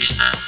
Pakistan.